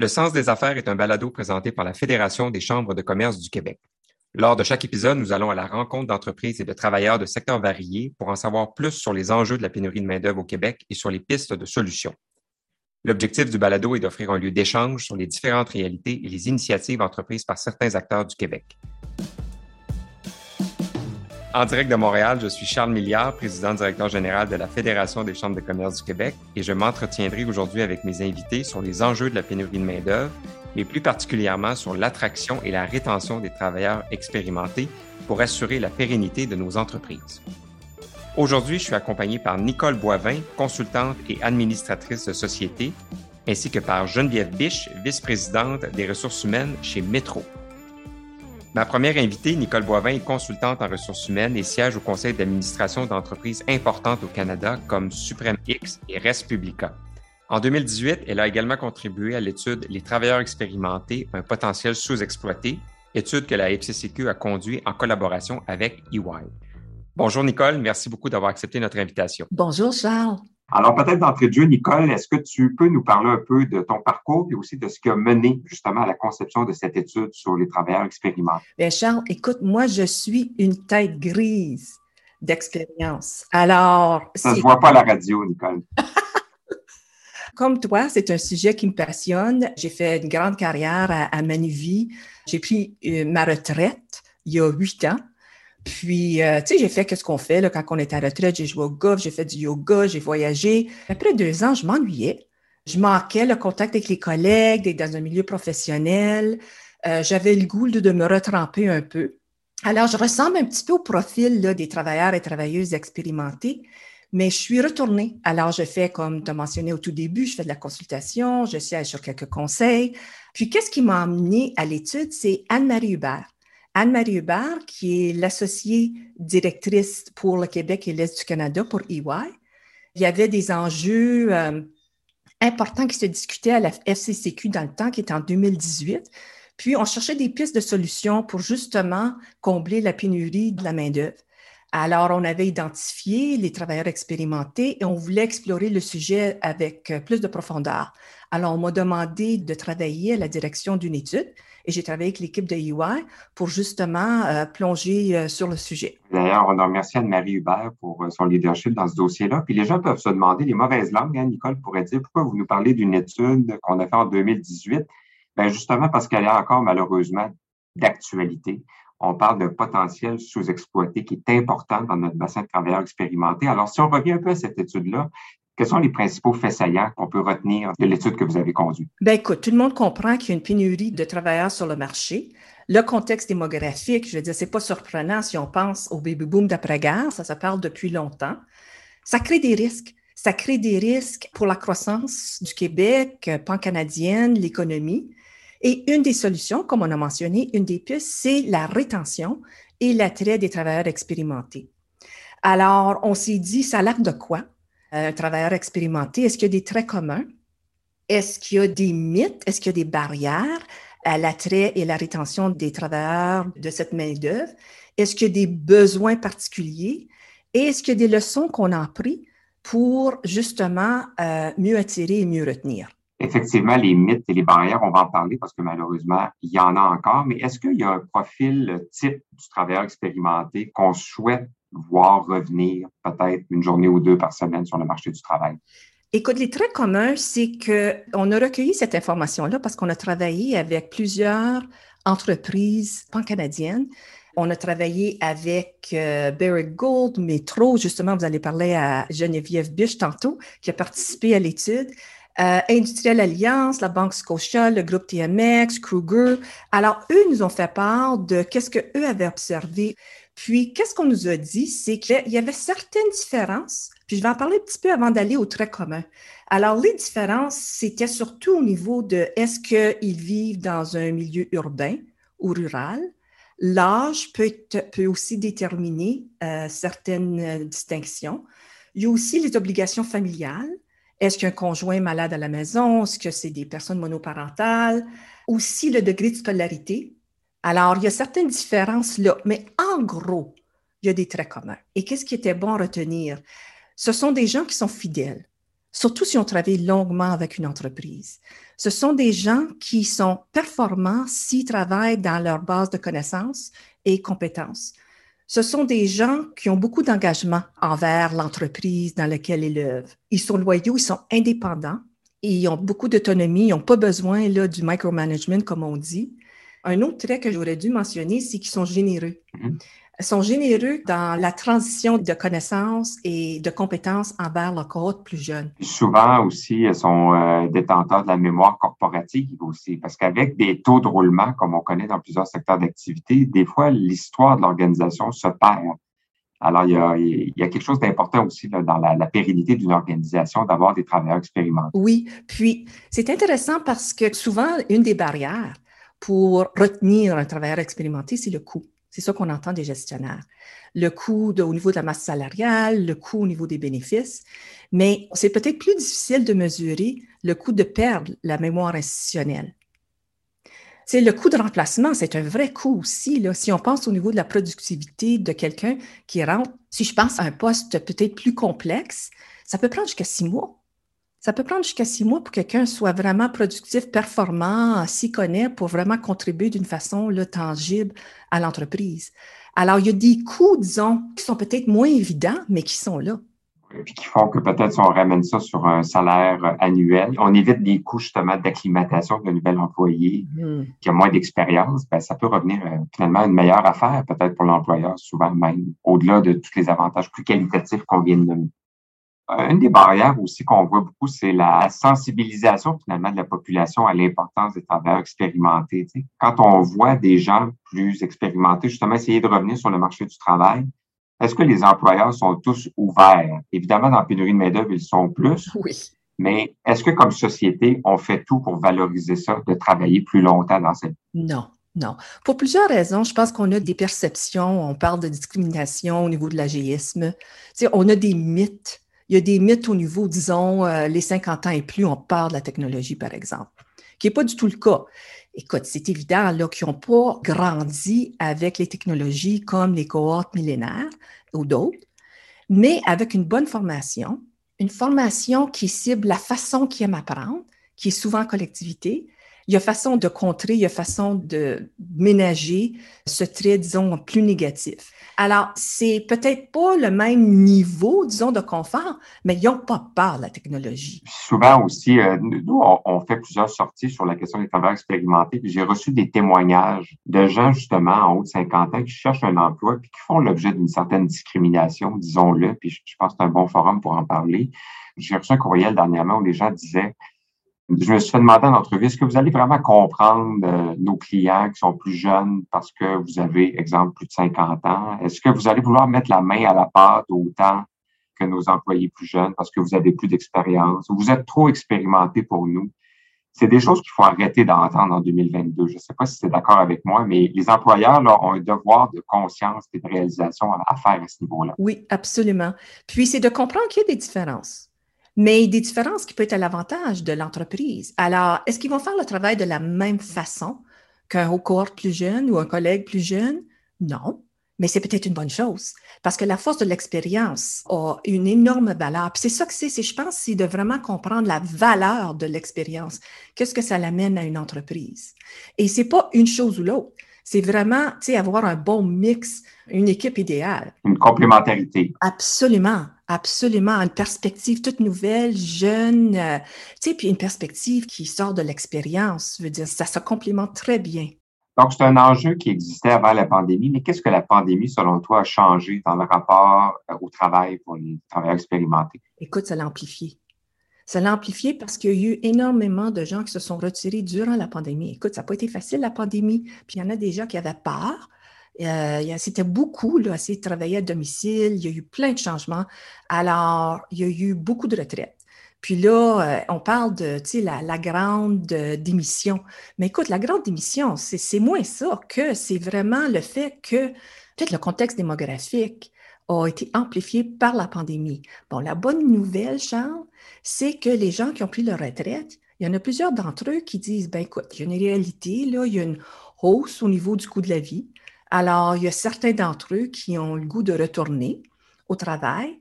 Le Sens des affaires est un balado présenté par la Fédération des chambres de commerce du Québec. Lors de chaque épisode, nous allons à la rencontre d'entreprises et de travailleurs de secteurs variés pour en savoir plus sur les enjeux de la pénurie de main-d'œuvre au Québec et sur les pistes de solutions. L'objectif du balado est d'offrir un lieu d'échange sur les différentes réalités et les initiatives entreprises par certains acteurs du Québec. En direct de Montréal, je suis Charles Milliard, président directeur général de la Fédération des chambres de commerce du Québec, et je m'entretiendrai aujourd'hui avec mes invités sur les enjeux de la pénurie de main-d'œuvre, mais plus particulièrement sur l'attraction et la rétention des travailleurs expérimentés pour assurer la pérennité de nos entreprises. Aujourd'hui, je suis accompagné par Nicole Boivin, consultante et administratrice de société, ainsi que par Geneviève Biche, vice-présidente des ressources humaines chez Métro. Ma première invitée, Nicole Boivin, est consultante en ressources humaines et siège au conseil d'administration d'entreprises importantes au Canada comme Supreme X et Respublica. En 2018, elle a également contribué à l'étude Les travailleurs expérimentés, un potentiel sous-exploité, étude que la FCCQ a conduite en collaboration avec EY. Bonjour Nicole, merci beaucoup d'avoir accepté notre invitation. Bonjour Charles. Alors, peut-être d'entrée de jeu, Nicole, est-ce que tu peux nous parler un peu de ton parcours et aussi de ce qui a mené justement à la conception de cette étude sur les travailleurs expérimentés? Bien, Charles, écoute, moi, je suis une tête grise d'expérience. Alors. Ça ne se voit pas à la radio, Nicole. Comme toi, c'est un sujet qui me passionne. J'ai fait une grande carrière à, à Manuvie. J'ai pris euh, ma retraite il y a huit ans. Puis, euh, tu sais, j'ai fait ce qu'on fait là, quand on est à retraite. J'ai joué au golf, j'ai fait du yoga, j'ai voyagé. Après deux ans, je m'ennuyais. Je manquais le contact avec les collègues, d'être dans un milieu professionnel. Euh, j'avais le goût de, me retremper un peu. Alors, je ressemble un petit peu au profil là, des travailleurs et travailleuses expérimentés, mais je suis retournée. Alors, je fais, comme tu as mentionné au tout début, je fais de la consultation, je siège sur quelques conseils. Puis, qu'est-ce qui m'a amené à l'étude? C'est Anne-Marie Hubert. Anne-Marie Hubert, qui est l'associée directrice pour le Québec et l'Est du Canada pour EY. Il y avait des enjeux euh, importants qui se discutaient à la FCCQ dans le temps, qui était en 2018. Puis, on cherchait des pistes de solutions pour justement combler la pénurie de la main-d'œuvre. Alors, on avait identifié les travailleurs expérimentés et on voulait explorer le sujet avec plus de profondeur. Alors, on m'a demandé de travailler à la direction d'une étude et j'ai travaillé avec l'équipe de UI pour justement euh, plonger euh, sur le sujet. D'ailleurs, on remercie Anne-Marie Hubert pour euh, son leadership dans ce dossier-là. Puis les gens peuvent se demander, les mauvaises langues, hein, Nicole pourrait dire, pourquoi vous nous parlez d'une étude qu'on a faite en 2018? Bien, justement parce qu'elle est encore malheureusement d'actualité. On parle d'un potentiel sous-exploité qui est important dans notre bassin de travailleurs expérimentés. Alors, si on revient un peu à cette étude-là, quels sont les principaux faits saillants qu'on peut retenir de l'étude que vous avez conduite? Bien, écoute, tout le monde comprend qu'il y a une pénurie de travailleurs sur le marché. Le contexte démographique, je veux dire, c'est pas surprenant si on pense au baby-boom d'après-guerre, ça se parle depuis longtemps. Ça crée des risques. Ça crée des risques pour la croissance du Québec, pan-canadienne, l'économie. Et une des solutions, comme on a mentionné, une des pistes, c'est la rétention et l'attrait des travailleurs expérimentés. Alors, on s'est dit, ça a l'air de quoi? un travailleur expérimenté, est-ce qu'il y a des traits communs? Est-ce qu'il y a des mythes? Est-ce qu'il y a des barrières à l'attrait et la rétention des travailleurs de cette main-d'œuvre? Est-ce qu'il y a des besoins particuliers? Et est-ce qu'il y a des leçons qu'on a apprises pour justement euh, mieux attirer et mieux retenir? Effectivement, les mythes et les barrières, on va en parler parce que malheureusement, il y en a encore, mais est-ce qu'il y a un profil type du travailleur expérimenté qu'on souhaite voir revenir peut-être une journée ou deux par semaine sur le marché du travail? Écoute, les traits communs, c'est qu'on a recueilli cette information-là parce qu'on a travaillé avec plusieurs entreprises pan-canadiennes. On a travaillé avec euh, Barrick Gold, Metro, justement, vous allez parler à Geneviève Biche tantôt, qui a participé à l'étude. Euh, Industrielle Alliance, la Banque Scotia, le groupe TMX, Kruger. Alors, eux nous ont fait part de qu'est-ce qu'eux avaient observé puis, qu'est-ce qu'on nous a dit? C'est qu'il y avait certaines différences. Puis, je vais en parler un petit peu avant d'aller au trait commun. Alors, les différences, c'était surtout au niveau de est-ce qu'ils vivent dans un milieu urbain ou rural? L'âge peut, peut aussi déterminer euh, certaines euh, distinctions. Il y a aussi les obligations familiales. Est-ce qu'un conjoint est malade à la maison? Est-ce que c'est des personnes monoparentales? Aussi le degré de scolarité. Alors, il y a certaines différences là, mais en gros, il y a des traits communs. Et qu'est-ce qui était bon à retenir? Ce sont des gens qui sont fidèles. surtout si on travaille longuement avec une entreprise. Ce sont des gens qui sont performants s'ils travaillent dans leur base de connaissances et compétences. Ce sont des gens qui ont beaucoup d'engagement envers l'entreprise dans laquelle ils œuvrent. Ils sont loyaux, ils sont indépendants, ils ont beaucoup d'autonomie, ils n'ont pas besoin là, du micromanagement, comme on dit. Un autre trait que j'aurais dû mentionner, c'est qu'ils sont généreux. Sont généreux dans la transition de connaissances et de compétences envers la cohorte plus jeune. Souvent aussi, elles sont euh, détenteurs de la mémoire corporative aussi, parce qu'avec des taux de roulement, comme on connaît dans plusieurs secteurs d'activité, des fois, l'histoire de l'organisation se perd. Alors, il y a, il y a quelque chose d'important aussi là, dans la, la pérennité d'une organisation d'avoir des travailleurs expérimentés. Oui, puis c'est intéressant parce que souvent, une des barrières pour retenir un travailleur expérimenté, c'est le coût. C'est ça qu'on entend des gestionnaires. Le coût au niveau de la masse salariale, le coût au niveau des bénéfices, mais c'est peut-être plus difficile de mesurer le coût de perdre la mémoire institutionnelle. C'est le coût de remplacement, c'est un vrai coût aussi. Si on pense au niveau de la productivité de quelqu'un qui rentre, si je pense à un poste peut-être plus complexe, ça peut prendre jusqu'à six mois. Ça peut prendre jusqu'à six mois pour que quelqu'un soit vraiment productif, performant, s'y connaît pour vraiment contribuer d'une façon tangible à l'entreprise. Alors, il y a des coûts, disons, qui sont peut-être moins évidents, mais qui sont là. Et puis qui font que peut-être si on ramène ça sur un salaire annuel, on évite des coûts justement d'acclimatation d'un nouvel employé hmm. qui a moins d'expérience, ben, ça peut revenir euh, finalement une meilleure affaire peut-être pour l'employeur, souvent même, au-delà de tous les avantages plus qualitatifs qu'on vient de nommer. Une des barrières aussi qu'on voit beaucoup, c'est la sensibilisation finalement de la population à l'importance des travailleurs expérimentés. Quand on voit des gens plus expérimentés justement essayer de revenir sur le marché du travail, est-ce que les employeurs sont tous ouverts? Évidemment, dans la pénurie de main-d'œuvre, ils sont plus. Oui. Mais est-ce que comme société, on fait tout pour valoriser ça, de travailler plus longtemps dans cette Non. Non. Pour plusieurs raisons, je pense qu'on a des perceptions, on parle de discrimination au niveau de l'agéisme. On a des mythes il y a des mythes au niveau, disons, euh, les 50 ans et plus, on parle de la technologie, par exemple, qui n'est pas du tout le cas. Écoute, c'est évident qu'ils n'ont pas grandi avec les technologies comme les cohortes millénaires ou d'autres, mais avec une bonne formation, une formation qui cible la façon qu'ils aiment apprendre, qui est souvent en collectivité, il y a façon de contrer, il y a façon de ménager ce trait, disons, plus négatif. Alors, c'est peut-être pas le même niveau, disons, de confort, mais ils n'ont pas peur de la technologie. Souvent aussi, euh, nous, on, fait plusieurs sorties sur la question des travailleurs expérimentés. J'ai reçu des témoignages de gens, justement, en haut de 50 ans qui cherchent un emploi puis qui font l'objet d'une certaine discrimination, disons-le, puis je, je pense que c'est un bon forum pour en parler. J'ai reçu un courriel dernièrement où les gens disaient je me suis fait demander en entrevue, est-ce que vous allez vraiment comprendre euh, nos clients qui sont plus jeunes parce que vous avez, exemple, plus de 50 ans? Est-ce que vous allez vouloir mettre la main à la pâte autant que nos employés plus jeunes parce que vous avez plus d'expérience? Vous êtes trop expérimenté pour nous? C'est des choses qu'il faut arrêter d'entendre en 2022. Je ne sais pas si c'est d'accord avec moi, mais les employeurs là, ont un devoir de conscience et de réalisation à faire à ce niveau-là. Oui, absolument. Puis, c'est de comprendre qu'il y a des différences mais des différences qui peuvent être à l'avantage de l'entreprise. Alors, est-ce qu'ils vont faire le travail de la même façon qu'un cohorte plus jeune ou un collègue plus jeune? Non, mais c'est peut-être une bonne chose parce que la force de l'expérience a une énorme valeur. Puis c'est ça que c'est, je pense, c'est de vraiment comprendre la valeur de l'expérience. Qu'est-ce que ça l'amène à une entreprise? Et c'est pas une chose ou l'autre. C'est vraiment, tu sais, avoir un bon mix, une équipe idéale. Une complémentarité. Absolument, absolument. Une perspective toute nouvelle, jeune, euh, tu sais, puis une perspective qui sort de l'expérience. Je veux dire, ça se complémente très bien. Donc, c'est un enjeu qui existait avant la pandémie, mais qu'est-ce que la pandémie, selon toi, a changé dans le rapport euh, au travail pour les travailleurs expérimentés? Écoute, ça l'a amplifié. Ça l'a amplifié parce qu'il y a eu énormément de gens qui se sont retirés durant la pandémie. Écoute, ça n'a pas été facile, la pandémie. Puis il y en a des gens qui avaient peur. Euh, C'était beaucoup, là, essayer de travailler à domicile. Il y a eu plein de changements. Alors, il y a eu beaucoup de retraites. Puis là, euh, on parle de la, la grande euh, démission. Mais écoute, la grande démission, c'est moins ça que c'est vraiment le fait que peut-être le contexte démographique a été amplifié par la pandémie. Bon, la bonne nouvelle, Charles, c'est que les gens qui ont pris leur retraite, il y en a plusieurs d'entre eux qui disent, ben écoute, il y a une réalité, là, il y a une hausse au niveau du coût de la vie. Alors, il y a certains d'entre eux qui ont le goût de retourner au travail.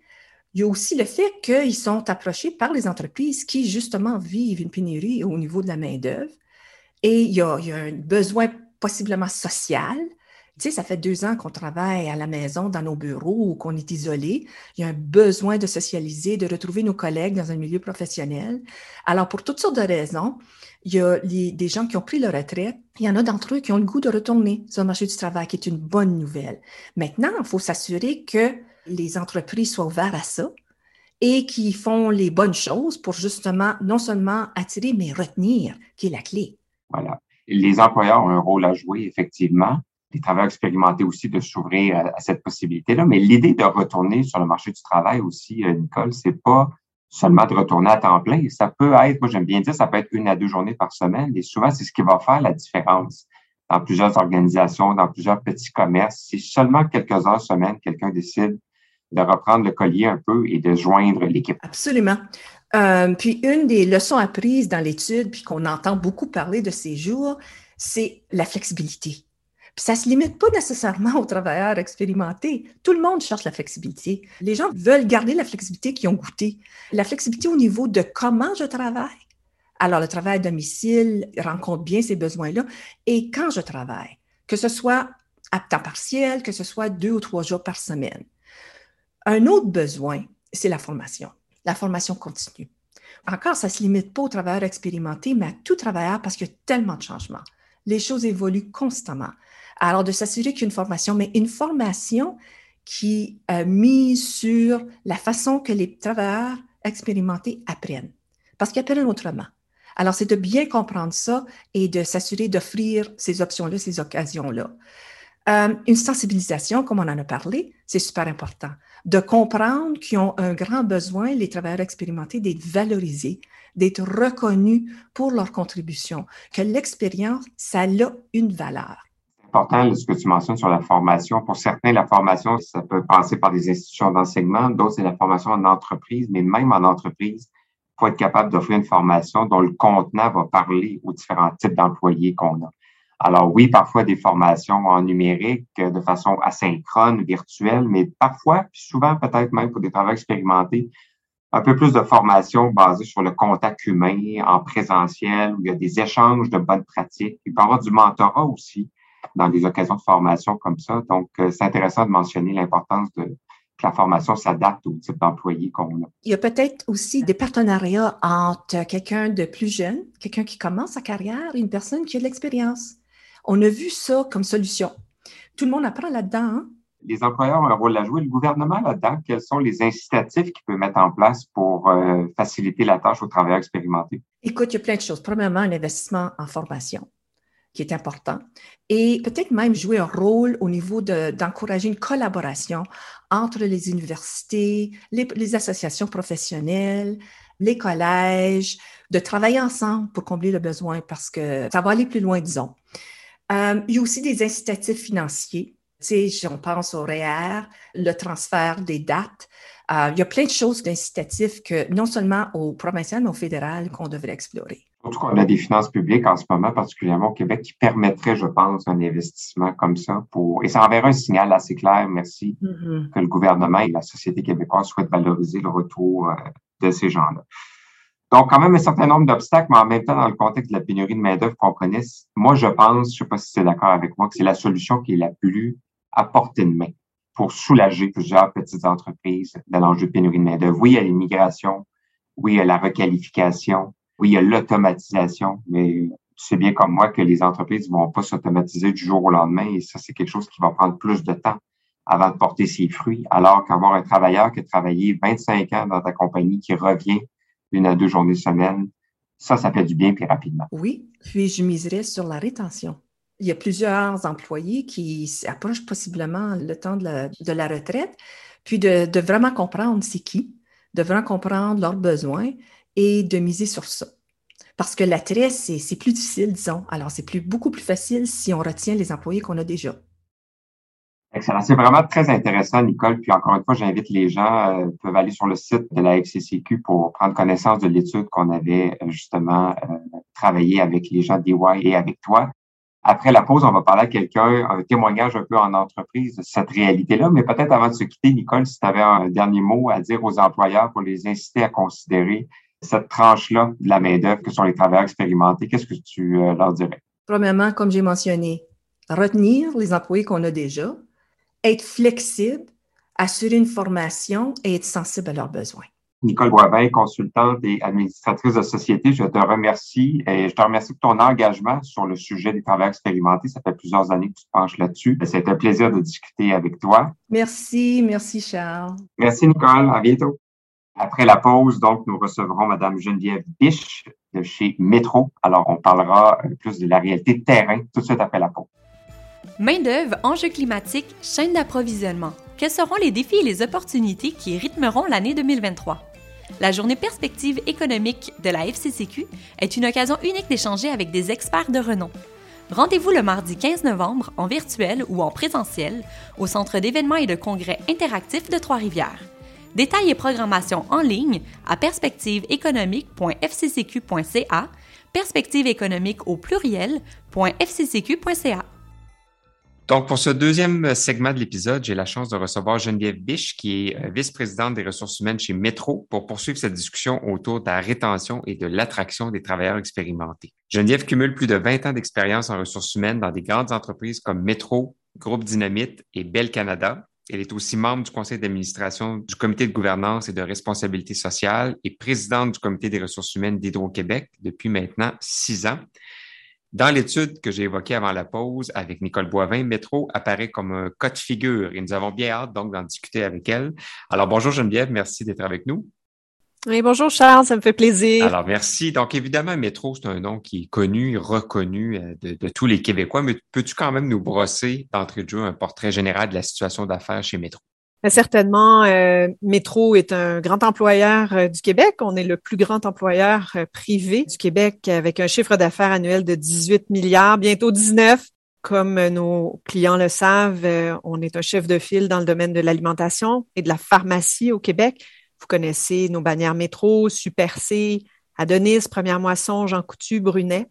Il y a aussi le fait qu'ils sont approchés par les entreprises qui, justement, vivent une pénurie au niveau de la main-d'œuvre. Et il y, a, un besoin possiblement social tu sais, ça fait deux ans qu'on travaille à la maison, dans nos bureaux, qu'on est isolé. Il y a un besoin de socialiser, de retrouver nos collègues dans un milieu professionnel. Alors, pour toutes sortes de raisons, il y a des gens qui ont pris leur retraite. Il y en a d'entre eux qui ont le goût de retourner sur le marché du travail, qui est une bonne nouvelle. Maintenant, il faut s'assurer que les entreprises soient ouvertes à ça et qui font les bonnes choses pour justement non seulement attirer, mais retenir, qui est la clé. Voilà. Les employeurs ont un rôle à jouer, effectivement les travailleurs expérimentés aussi de s'ouvrir à, cette possibilité-là. Mais l'idée de retourner sur le marché du travail aussi, euh, Nicole, c'est pas seulement de retourner à temps plein. Ça peut être, moi j'aime bien dire, ça peut être une à deux journées par semaine. Et souvent, c'est ce qui va faire la différence dans plusieurs organisations, dans plusieurs petits commerces. Si seulement quelques heures semaine, quelqu'un décide de reprendre le collier un peu et de joindre l'équipe. Absolument. Euh, puis une des leçons apprises dans l'étude, puis qu'on entend beaucoup parler de ces jours, c'est la flexibilité ça ne se limite pas nécessairement aux travailleurs expérimentés. Tout le monde cherche la flexibilité. Les gens veulent garder la flexibilité qu'ils ont goûté. La flexibilité au niveau de comment je travaille. Alors, le travail à domicile rencontre bien ces besoins-là. Et quand je travaille, que ce soit à temps partiel, que ce soit deux ou trois jours par semaine. Un autre besoin, c'est la formation, la formation continue. Encore, ça ne se limite pas aux travailleurs expérimentés, mais à tout travailleur parce qu'il y a tellement de changements. Les choses évoluent constamment. Alors, de s'assurer qu'il y a une formation, mais une formation qui euh, mise sur la façon que les travailleurs expérimentés apprennent, parce qu'ils apprennent autrement. Alors, c'est de bien comprendre ça et de s'assurer d'offrir ces options-là, ces occasions-là. Euh, une sensibilisation, comme on en a parlé, c'est super important. De comprendre qu'ils ont un grand besoin, les travailleurs expérimentés, d'être valorisés, d'être reconnus pour leur contribution, que l'expérience, ça a une valeur important ce que tu mentionnes sur la formation. Pour certains, la formation, ça peut passer par des institutions d'enseignement. D'autres, c'est la formation en entreprise. Mais même en entreprise, il faut être capable d'offrir une formation dont le contenant va parler aux différents types d'employés qu'on a. Alors oui, parfois des formations en numérique de façon asynchrone, virtuelle, mais parfois, puis souvent peut-être même pour des travaux expérimentés, un peu plus de formation basée sur le contact humain en présentiel, où il y a des échanges de bonnes pratiques. Il peut y avoir du mentorat aussi dans des occasions de formation comme ça. Donc, euh, c'est intéressant de mentionner l'importance de que la formation s'adapte au type d'employé qu'on a. Il y a peut-être aussi des partenariats entre quelqu'un de plus jeune, quelqu'un qui commence sa carrière et une personne qui a de l'expérience. On a vu ça comme solution. Tout le monde apprend là-dedans. Hein? Les employeurs ont un rôle à jouer. Le gouvernement là-dedans, quels sont les incitatifs qu'il peut mettre en place pour euh, faciliter la tâche aux travailleurs expérimentés? Écoute, il y a plein de choses. Premièrement, un investissement en formation qui est important, et peut-être même jouer un rôle au niveau d'encourager une collaboration entre les universités, les, associations professionnelles, les collèges, de travailler ensemble pour combler le besoin parce que ça va aller plus loin, disons. Euh, il y a aussi des incitatifs financiers. Tu sais, on pense au REER, e le transfert des dates. Euh, il y a plein de choses d'incitatifs que non seulement au provincial, mais au fédéral qu'on devrait explorer. Surtout qu'on a des finances publiques en ce moment, particulièrement au Québec, qui permettraient, je pense, un investissement comme ça pour, et ça enverra un signal assez clair, merci, mm-hmm. que le gouvernement et la société québécoise souhaitent valoriser le retour euh, de ces gens-là. Donc, quand même un certain nombre d'obstacles, mais en même temps, dans le contexte de la pénurie de main-d'œuvre qu'on connaît, moi, je pense, je ne sais pas si c'est d'accord avec moi, que c'est la solution qui est la plus à portée de main pour soulager plusieurs petites entreprises de l'enjeu de pénurie de main-d'œuvre. Oui, a l'immigration, oui, a la requalification, oui, il y a l'automatisation, mais c'est bien comme moi que les entreprises ne vont pas s'automatiser du jour au lendemain et ça, c'est quelque chose qui va prendre plus de temps avant de porter ses fruits, alors qu'avoir un travailleur qui a travaillé 25 ans dans ta compagnie qui revient une à deux journées semaine, ça, ça fait du bien plus rapidement. Oui, puis je miserais sur la rétention. Il y a plusieurs employés qui approchent possiblement le temps de la, retraite, puis de vraiment comprendre c'est qui, de vraiment comprendre leurs besoins et de miser sur ça. Parce que l'attrait, c'est plus difficile, disons. Alors, c'est plus, beaucoup plus facile si on retient les employés qu'on a déjà. Excellent. C'est vraiment très intéressant, Nicole. Puis encore une fois, j'invite les gens, euh, peuvent aller sur le site de la FCCQ pour prendre connaissance de l'étude qu'on avait euh, justement euh, travaillé avec les gens d'EY et avec toi. Après la pause, on va parler à quelqu'un, un témoignage un peu en entreprise de cette réalité-là. Mais peut-être avant de se quitter, Nicole, si tu avais un dernier mot à dire aux employeurs pour les inciter à considérer cette tranche-là de la main-d'œuvre que sont les travailleurs expérimentés, qu'est-ce que tu euh, leur dirais? Premièrement, comme j'ai mentionné, retenir les employés qu'on a déjà, être flexible, assurer une formation et être sensible à leurs besoins. Nicole Boivin, consultante et administratrice de société, je te remercie et je te remercie pour ton engagement sur le sujet des travailleurs expérimentés. Ça fait plusieurs années que tu te penches là-dessus. C'est un plaisir de discuter avec toi. Merci, merci Charles. Merci Nicole, à bientôt. Après la pause, donc, nous recevrons Madame Geneviève Biche de chez Métro. Alors, on parlera plus de la réalité de terrain tout de suite après la pause. Main-d'œuvre, enjeux climatiques, chaîne d'approvisionnement. Quels seront les défis et les opportunités qui rythmeront l'année 2023? La journée perspective économique de la FCCQ est une occasion unique d'échanger avec des experts de renom. Rendez-vous le mardi 15 novembre en virtuel ou en présentiel au Centre d'événements et de congrès interactifs de Trois-Rivières. Détails et programmation en ligne à perspectiveéconomique.fccq.ca, perspective économique au pluriel.fccq.ca. Donc, pour ce deuxième segment de l'épisode, j'ai la chance de recevoir Geneviève Biche, qui est euh, vice-présidente des ressources humaines chez Metro, pour poursuivre cette discussion autour de la rétention et de l'attraction des travailleurs expérimentés. Geneviève cumule plus de 20 ans d'expérience en ressources humaines dans des grandes entreprises comme Metro, Groupe Dynamite et Bell Canada. Elle est aussi membre du conseil d'administration du comité de gouvernance et de responsabilité sociale et présidente du comité des ressources humaines d'Hydro-Québec depuis maintenant six ans. Dans l'étude que j'ai évoquée avant la pause avec Nicole Boivin, Métro apparaît comme un cas de figure et nous avons bien hâte donc d'en discuter avec elle. Alors bonjour Geneviève, merci d'être avec nous. Oui, bonjour Charles, ça me fait plaisir. Alors merci. Donc évidemment, Métro, c'est un nom qui est connu, reconnu euh, de, de tous les Québécois, mais peux-tu quand même nous brosser d'entrée de jeu un portrait général de la situation d'affaires chez Métro? Ben, certainement, euh, Métro est un grand employeur euh, du Québec. On est le plus grand employeur euh, privé du Québec avec un chiffre d'affaires annuel de 18 milliards, bientôt 19. Comme nos clients le savent, on est un chef de file dans le domaine de l'alimentation et de la pharmacie au Québec. Vous connaissez nos bannières Métro, Super C, Adonis, Première Moisson, Jean Coutu, Brunet.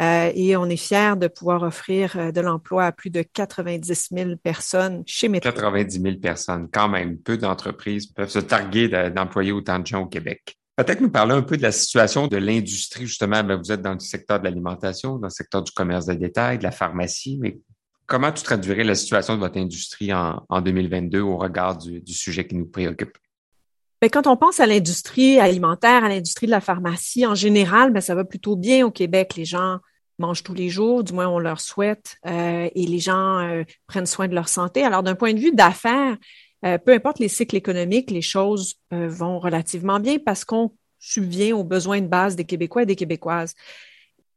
Euh, et on est fiers de pouvoir offrir euh, de l'emploi à plus de 90 000 personnes chez Métro. 90 000 personnes, quand même. Peu d'entreprises peuvent se targuer d'employer autant de gens au Québec. Peut-être nous parler un peu de la situation de l'industrie, justement. Ben, vous êtes dans le secteur de l'alimentation, dans le secteur du commerce de détail, de la pharmacie, mais comment tu traduirais la situation de votre industrie en, 2022 au regard du, sujet qui nous préoccupe? Bien, quand on pense à l'industrie alimentaire, à l'industrie de la pharmacie en général, bien, ça va plutôt bien au Québec. Les gens mangent tous les jours, du moins on leur souhaite, euh, et les gens euh, prennent soin de leur santé. Alors, d'un point de vue d'affaires, euh, peu importe les cycles économiques, les choses vont relativement bien parce qu'on subvient aux besoins de base des Québécois et des Québécoises.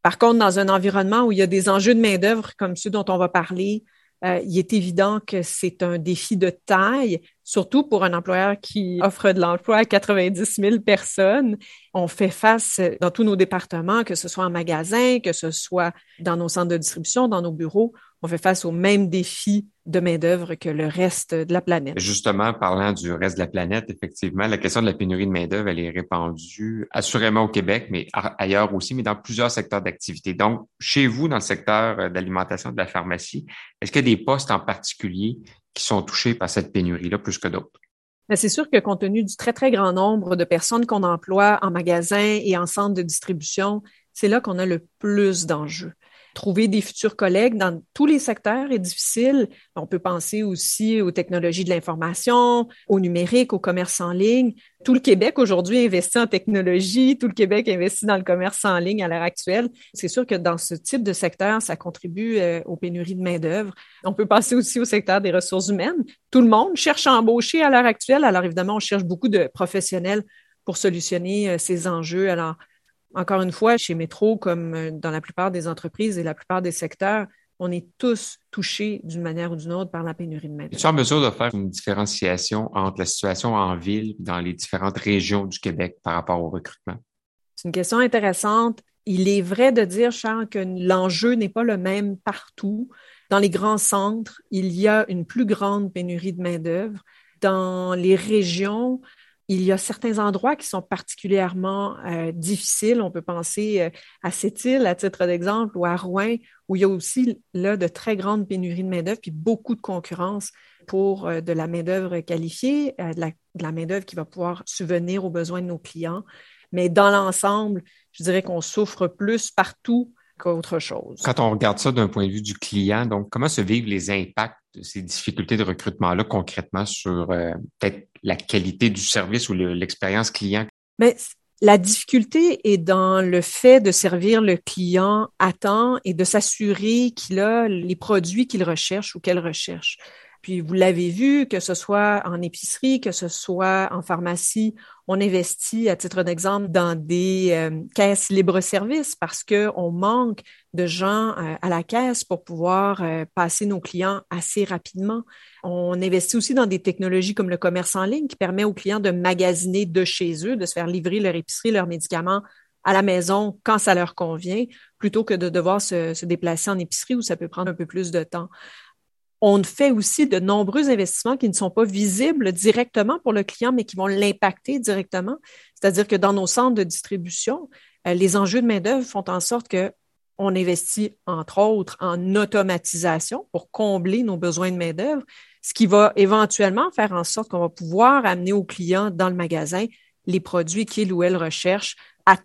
Par contre, dans un environnement où il y a des enjeux de main-d'œuvre comme ceux dont on va parler, il est évident que c'est un défi de taille surtout pour un employeur qui offre de l'emploi à 90 000 personnes. On fait face dans tous nos départements, que ce soit en magasin, que ce soit dans nos centres de distribution, dans nos bureaux, on fait face aux mêmes défis de main-d'œuvre que le reste de la planète. Justement, parlant du reste de la planète, effectivement, la question de la pénurie de main-d'œuvre, elle est répandue assurément au Québec, mais ailleurs aussi, mais dans plusieurs secteurs d'activité. Donc, chez vous, dans le secteur euh, d'alimentation de la pharmacie, est-ce qu'il y a des postes en particulier qui sont touchés par cette pénurie-là plus que d'autres? C'est sûr que compte tenu du très, très grand nombre de personnes qu'on emploie en magasin et en centre de distribution, c'est là qu'on a le plus d'enjeux trouver des futurs collègues dans tous les secteurs est difficile. On peut penser aussi aux technologies de l'information, au numérique, au commerce en ligne. Tout le Québec aujourd'hui investit en technologie, tout le Québec investit dans le commerce en ligne à l'heure actuelle. C'est sûr que dans ce type de secteur, ça contribue euh, aux pénuries de main-d'œuvre. On peut passer aussi au secteur des ressources humaines. Tout le monde cherche à embaucher à l'heure actuelle. Alors évidemment, on cherche beaucoup de professionnels pour solutionner euh, ces enjeux. Alors, encore une fois, chez Métro, comme euh, dans la plupart des entreprises et la plupart des secteurs, on est tous touchés d'une manière ou d'une autre par la pénurie de main Es-tu en mesure de faire une différenciation entre la situation en ville et dans les différentes régions du Québec par rapport au recrutement? C'est une question intéressante. Il est vrai de dire, Charles, que l'enjeu n'est pas le même partout. Dans les grands centres, il y a une plus grande pénurie de main-d'œuvre. Dans les régions, il y a certains endroits qui sont particulièrement euh, difficiles. On peut penser euh, à Sept-Îles, à titre d'exemple, ou à Rouen, où il y a aussi là de très grandes pénuries de main-d'œuvre, puis beaucoup de concurrence pour euh, de la main-d'œuvre qualifiée, de la, la main-d'œuvre qui va pouvoir subvenir aux besoins de nos clients. Mais dans l'ensemble, je dirais qu'on souffre plus partout qu'autre chose. Quand on regarde ça d'un point de vue du client, donc comment se vivent les impacts de ces difficultés de recrutement-là concrètement sur peut-être la qualité du service ou l'expérience client? Mais la difficulté est dans le fait de servir le client à temps et de s'assurer qu'il a les produits qu'il recherche ou qu'elle recherche. Puis vous l'avez vu, que ce soit en épicerie, que ce soit en pharmacie, on investit, à titre d'exemple, dans des euh, caisses libre-service parce qu'on manque de gens euh, à la caisse pour pouvoir euh, passer nos clients assez rapidement. On investit aussi dans des technologies comme le commerce en ligne qui permet aux clients de magasiner de chez eux, de se faire livrer leur épicerie, leurs médicaments à la maison quand ça leur convient, plutôt que de devoir se, se déplacer en épicerie où ça peut prendre un peu plus de temps on fait aussi de nombreux investissements qui ne sont pas visibles directement pour le client, mais qui vont l'impacter directement. C'est-à-dire que dans nos centres de distribution, euh, les enjeux de main-d'œuvre font en sorte que on investit, entre autres, en automatisation pour combler nos besoins de main-d'œuvre, ce qui va éventuellement faire en sorte qu'on va pouvoir amener au client dans le magasin les produits qu'il ou elle recherche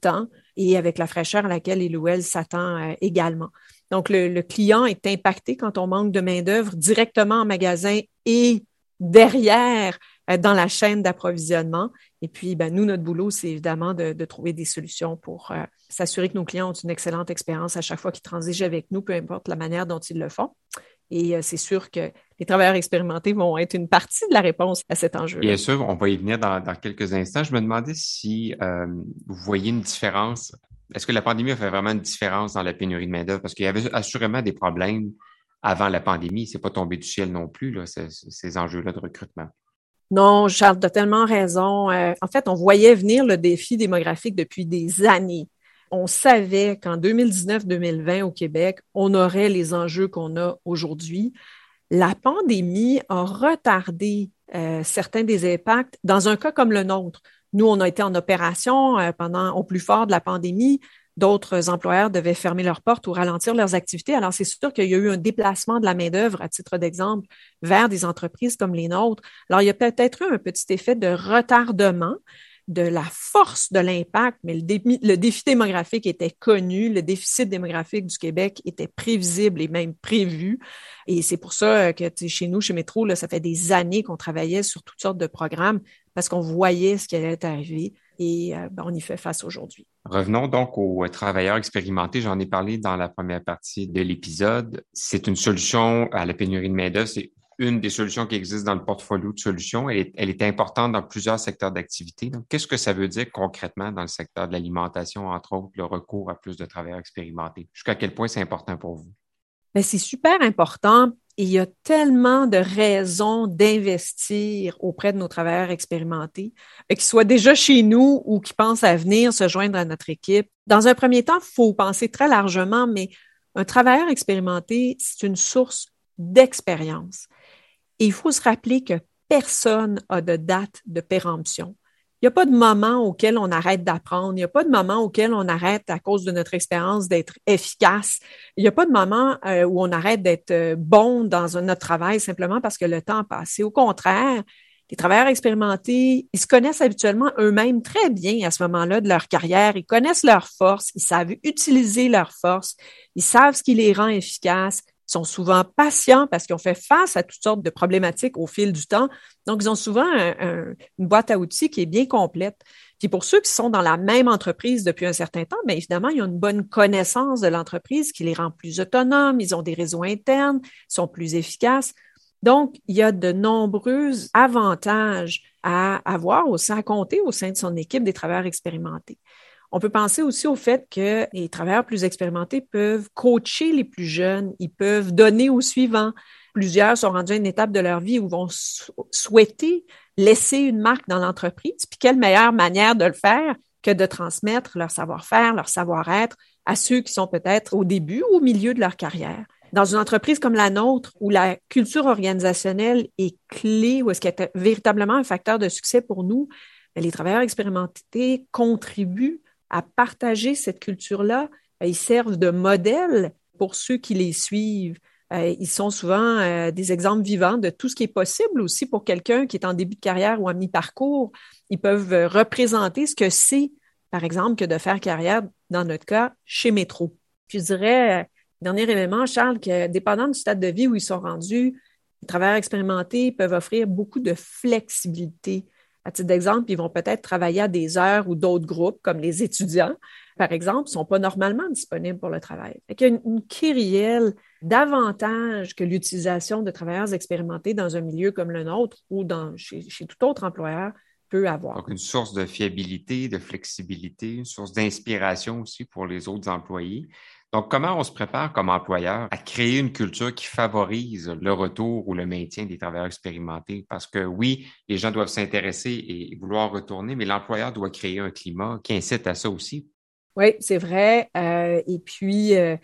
temps et avec la fraîcheur à laquelle il ou elle s'attend euh, également. Donc, le, client est impacté quand on manque de main-d'œuvre directement en magasin et derrière euh, dans la chaîne d'approvisionnement. Et puis, ben, nous, notre boulot, c'est évidemment de, trouver des solutions pour euh, s'assurer que nos clients ont une excellente expérience à chaque fois qu'ils transigent avec nous, peu importe la manière dont ils le font. Et euh, c'est sûr que les travailleurs expérimentés vont être une partie de la réponse à cet enjeu. Bien sûr, on va y venir dans, quelques instants. Je me demandais si vous voyez une différence est-ce que la pandémie a fait vraiment une différence dans la pénurie de main-d'œuvre? Parce qu'il y avait assurément des problèmes avant la pandémie. C'est pas tombé du ciel non plus, ces, enjeux-là de recrutement. Non, Charles, tu as tellement raison. Euh, en fait, on voyait venir le défi démographique depuis des années. On savait qu'en 2019-2020 au Québec, on aurait les enjeux qu'on a aujourd'hui. La pandémie a retardé euh, certains des impacts dans un cas comme le nôtre. Nous, on a été en opération euh, pendant au plus fort de la pandémie. D'autres employeurs devaient fermer leurs portes ou ralentir leurs activités. Alors, c'est sûr qu'il y a eu un déplacement de la main-d'œuvre, à titre d'exemple, vers des entreprises comme les nôtres. Alors, il y a peut-être eu un petit effet de retardement de la force de l'impact, mais le, défi démographique était connu, le déficit démographique du Québec était prévisible et même prévu. Et c'est pour ça que chez nous, chez Métro, là, ça fait des années qu'on travaillait sur toutes sortes de programmes parce qu'on voyait ce qui allait arriver et euh, ben, on y fait face aujourd'hui. Revenons donc aux travailleurs expérimentés. J'en ai parlé dans la première partie de l'épisode. C'est une solution à la pénurie de main-d'œuvre. C'est une des solutions qui existent dans le portfolio de solutions. Elle est, elle est importante dans plusieurs secteurs d'activité. Qu'est-ce que ça veut dire concrètement dans le secteur de l'alimentation, entre autres, le recours à plus de travailleurs expérimentés? Jusqu'à quel point c'est important pour vous? Ben, c'est super important il y a tellement de raisons d'investir auprès de nos travailleurs expérimentés, euh, qu'ils soient déjà chez nous ou qui pensent à venir se joindre à notre équipe. Dans un premier temps, il faut penser très largement, mais un travailleur expérimenté, c'est une source d'expérience. Et il faut se rappeler que personne n'a de date de péremption. Il n'y a pas de moment auquel on arrête d'apprendre. Il n'y a pas de moment auquel on arrête, à cause de notre expérience, d'être efficace. Il n'y a pas de moment euh, où on arrête d'être euh, bon dans notre travail simplement parce que le temps a passé. Au contraire, les travailleurs expérimentés, ils se connaissent habituellement eux-mêmes très bien à ce moment-là de leur carrière. Ils connaissent leurs forces, ils savent utiliser leurs forces, ils savent ce qui les rend efficaces, sont souvent patients parce qu'ils ont fait face à toutes sortes de problématiques au fil du temps. Donc, ils ont souvent une boîte à outils qui est bien complète. Puis pour ceux qui sont dans la même entreprise depuis un certain temps, bien évidemment, ils ont une bonne connaissance de l'entreprise qui les rend plus autonomes, ils ont des réseaux internes, sont plus efficaces. Donc, il y a de nombreux avantages à avoir à compter au sein de son équipe des travailleurs expérimentés. On peut penser aussi au fait que les travailleurs plus expérimentés peuvent coacher les plus jeunes, ils peuvent donner au suivant. Plusieurs sont rendus à une étape de leur vie où vont souhaiter laisser une marque dans l'entreprise. Puis quelle meilleure manière de le faire que de transmettre leur savoir-faire, leur savoir-être à ceux qui sont peut-être au début ou au milieu de leur carrière. Dans une entreprise comme la nôtre, où la culture organisationnelle est clé, où est-ce qu'elle est véritablement un facteur de succès pour nous, les travailleurs expérimentés contribuent à partager cette culture-là. Ils servent de modèle pour ceux qui les suivent. Euh, ils sont souvent euh, des exemples vivants de tout ce qui est possible aussi pour quelqu'un qui est en début de carrière ou à mi-parcours. Ils peuvent euh, représenter ce que c'est, par exemple, que de faire carrière, dans notre cas, chez Métro. je dirais, dernier élément, Charles, que dépendant du stade de vie où ils sont rendus, les travailleurs expérimentés peuvent offrir beaucoup de flexibilité. À titre d'exemple, ils vont peut-être travailler à des heures ou d'autres groupes, comme les étudiants, par exemple, ne sont pas normalement disponibles pour le travail. Il y a une, une kyrielle davantage que l'utilisation de travailleurs expérimentés dans un milieu comme le nôtre ou dans, chez, tout autre employeur peut avoir. Donc, une source de fiabilité, de flexibilité, une source d'inspiration aussi pour les autres employés. Donc, comment on se prépare comme employeur à créer une culture qui favorise le retour ou le maintien des travailleurs expérimentés? Parce que oui, les gens doivent s'intéresser et vouloir retourner, mais l'employeur doit créer un climat qui incite à ça aussi. Oui, c'est vrai. Euh, et puis, euh,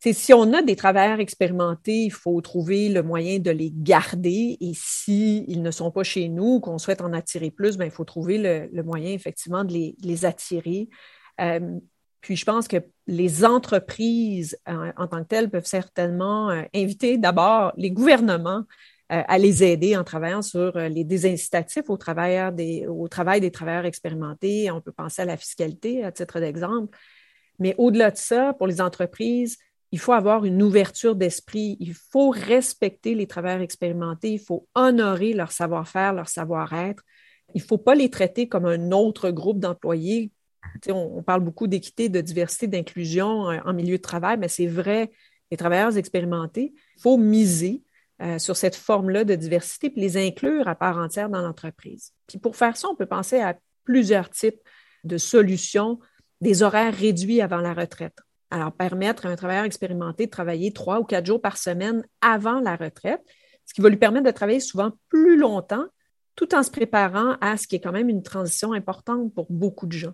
si on a des travailleurs expérimentés, il faut trouver le moyen de les garder. Et s'ils ne sont pas chez nous, qu'on souhaite en attirer plus, ben, il faut trouver le, moyen effectivement de les, attirer. Euh, puis je pense que les entreprises en, tant que telles peuvent certainement euh, inviter d'abord les gouvernements euh, à les aider en travaillant sur les désincitatifs au, au travail des travailleurs expérimentés. On peut penser à la fiscalité à titre d'exemple. Mais au-delà de ça, pour les entreprises, il faut avoir une ouverture d'esprit, il faut respecter les travailleurs expérimentés, il faut honorer leur savoir-faire, leur savoir-être. Il ne faut pas les traiter comme un autre groupe d'employés. On, parle beaucoup d'équité, de diversité, d'inclusion euh, en milieu de travail, mais c'est vrai, les travailleurs expérimentés, il faut miser euh, sur cette forme-là de diversité et les inclure à part entière dans l'entreprise. Puis pour faire ça, on peut penser à plusieurs types de solutions, des horaires réduits avant la retraite. Alors, permettre à un travailleur expérimenté de travailler trois ou quatre jours par semaine avant la retraite, ce qui va lui permettre de travailler souvent plus longtemps, tout en se préparant à ce qui est quand même une transition importante pour beaucoup de gens.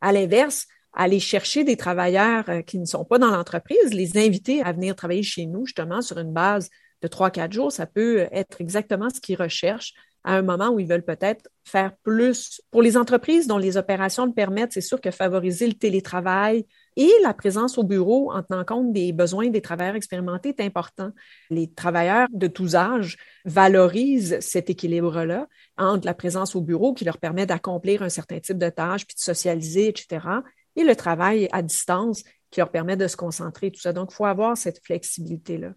À l'inverse, aller chercher des travailleurs euh, qui ne sont pas dans l'entreprise, les inviter à venir travailler chez nous, justement, sur une base de trois, quatre jours, ça peut être exactement ce qu'ils recherchent à un moment où ils veulent peut-être faire plus. Pour les entreprises dont les opérations le permettent, c'est sûr que favoriser le télétravail, et la présence au bureau en tenant compte des besoins des travailleurs expérimentés est important. Les travailleurs de tous âges valorisent cet équilibre-là entre la présence au bureau qui leur permet d'accomplir un certain type de tâches, puis de socialiser, etc., et le travail à distance qui leur permet de se concentrer, tout ça. Donc, il faut avoir cette flexibilité-là.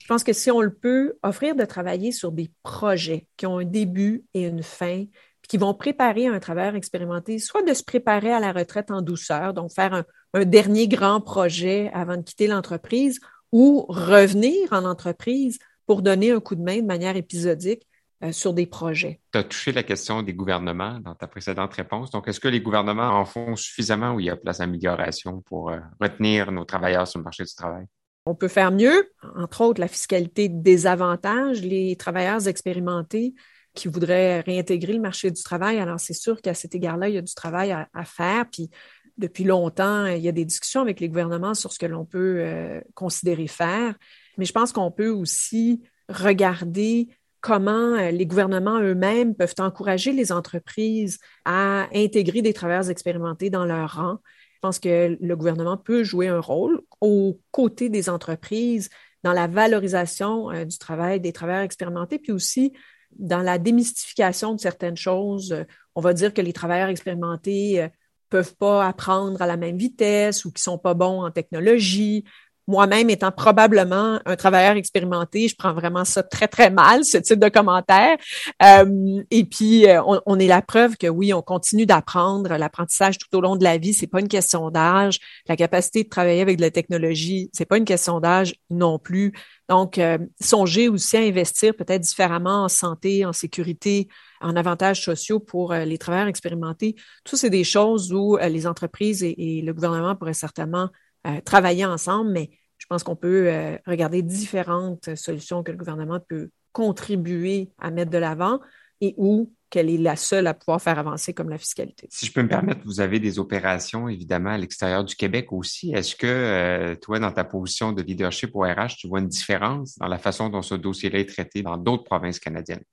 Je pense que si on le peut, offrir de travailler sur des projets qui ont un début et une fin, qui vont préparer un travailleur expérimenté, soit de se préparer à la retraite en douceur, donc faire un, un dernier grand projet avant de quitter l'entreprise ou revenir en entreprise pour donner un coup de main de manière épisodique euh, sur des projets. Tu as touché la question des gouvernements dans ta précédente réponse. Donc, est-ce que les gouvernements en font suffisamment ou il y a place d'amélioration pour euh, retenir nos travailleurs sur le marché du travail? On peut faire mieux, entre autres la fiscalité désavantage les travailleurs expérimentés qui voudraient réintégrer le marché du travail. Alors, c'est sûr qu'à cet égard-là, il y a du travail à, faire. Puis, depuis longtemps, il y a des discussions avec les gouvernements sur ce que l'on peut euh, considérer faire, mais je pense qu'on peut aussi regarder comment euh, les gouvernements eux-mêmes peuvent encourager les entreprises à intégrer des travailleurs expérimentés dans leur rang. Je pense que le gouvernement peut jouer un rôle aux côtés des entreprises dans la valorisation euh, du travail des travailleurs expérimentés, puis aussi dans la démystification de certaines choses. On va dire que les travailleurs expérimentés peuvent pas apprendre à la même vitesse ou qui sont pas bons en technologie. Moi-même étant probablement un travailleur expérimenté, je prends vraiment ça très, très mal, ce type de commentaire. Euh, et puis, euh, on, est la preuve que oui, on continue d'apprendre. L'apprentissage tout au long de la vie, c'est pas une question d'âge. La capacité de travailler avec de la technologie, c'est pas une question d'âge non plus. Donc, euh, songer aussi à investir peut-être différemment en santé, en sécurité, en avantages sociaux pour euh, les travailleurs expérimentés. Tout c'est des choses où euh, les entreprises et, le gouvernement pourraient certainement euh, travailler ensemble, mais je pense qu'on peut regarder différentes solutions que le gouvernement peut contribuer à mettre de l'avant et où qu'elle est la seule à pouvoir faire avancer comme la fiscalité. Si je peux me permettre, vous avez des opérations évidemment à l'extérieur du Québec aussi. Est-ce que toi, dans ta position de leadership au RH, tu vois une différence dans la façon dont ce dossier-là est traité dans d'autres provinces canadiennes?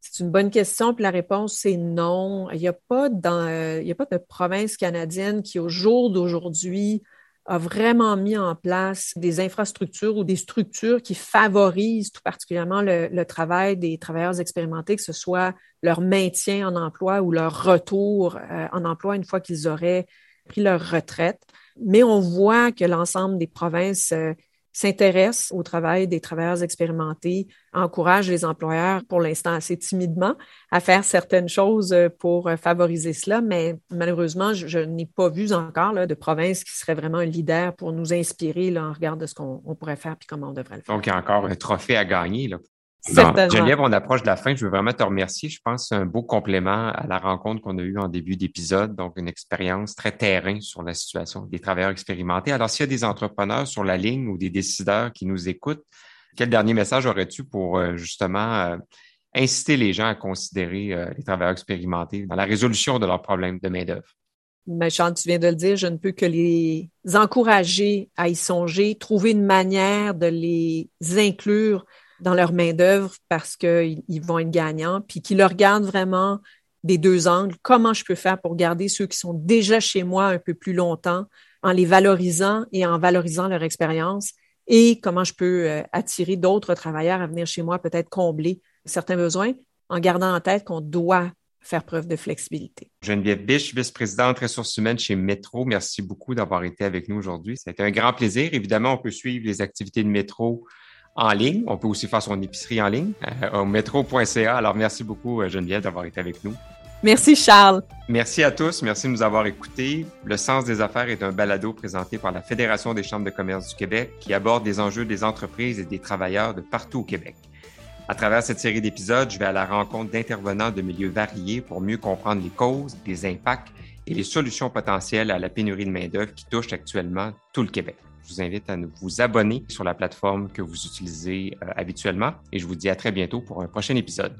C'est une bonne question, puis la réponse, c'est non. Il n'y a, pas dans, il y a pas de province canadienne qui, au jour d'aujourd'hui, a vraiment mis en place des infrastructures ou des structures qui favorisent tout particulièrement le, travail des travailleurs expérimentés, que ce soit leur maintien en emploi ou leur retour euh, en emploi une fois qu'ils auraient pris leur retraite. Mais on voit que l'ensemble des provinces euh, s'intéresse au travail des travailleurs expérimentés, encourage les employeurs, pour l'instant assez timidement, à faire certaines choses euh, pour euh, favoriser cela, mais malheureusement, je, n'ai pas vu encore là, de province qui serait vraiment un leader pour nous inspirer là, en regard de ce qu'on pourrait faire et comment on devrait le faire. Donc, il y a encore un trophée à gagner Geneviève, on approche de la fin. Je veux vraiment te remercier. Je pense que c'est un beau complément à la rencontre qu'on a eue en début d'épisode. Donc, une expérience très terrain sur la situation des travailleurs expérimentés. Alors, s'il y a des entrepreneurs sur la ligne ou des décideurs qui nous écoutent, quel dernier message aurais-tu pour euh, justement euh, inciter les gens à considérer euh, les travailleurs expérimentés dans la résolution de leurs problèmes de main-d'œuvre? Mais Chante, tu viens de le dire, je ne peux que les encourager à y songer, trouver une manière de les inclure dans leur main-d'œuvre parce qu'ils vont être gagnants, puis qu'ils le regardent vraiment des deux angles. Comment je peux faire pour garder ceux qui sont déjà chez moi un peu plus longtemps en les valorisant et en valorisant leur expérience? Et comment je peux euh, attirer d'autres travailleurs à venir chez moi, peut-être combler certains besoins en gardant en tête qu'on doit faire preuve de flexibilité. Geneviève Biche, vice-présidente ressources humaines chez Métro, merci beaucoup d'avoir été avec nous aujourd'hui. Ça a été un grand plaisir. Évidemment, on peut suivre les activités de Métro en ligne. On peut aussi faire son épicerie en ligne euh, au métro.ca. Alors, merci beaucoup, euh, Geneviève, d'avoir été avec nous. Merci, Charles. Merci à tous. Merci de nous avoir écoutés. Le Sens des affaires est un balado présenté par la Fédération des chambres de commerce du Québec qui aborde les enjeux des entreprises et des travailleurs de partout au Québec. À travers cette série d'épisodes, je vais à la rencontre d'intervenants de milieux variés pour mieux comprendre les causes, les impacts et les solutions potentielles à la pénurie de main-d'œuvre qui touche actuellement tout le Québec. Je vous invite à vous abonner sur la plateforme que vous utilisez euh, habituellement et je vous dis à très bientôt pour un prochain épisode.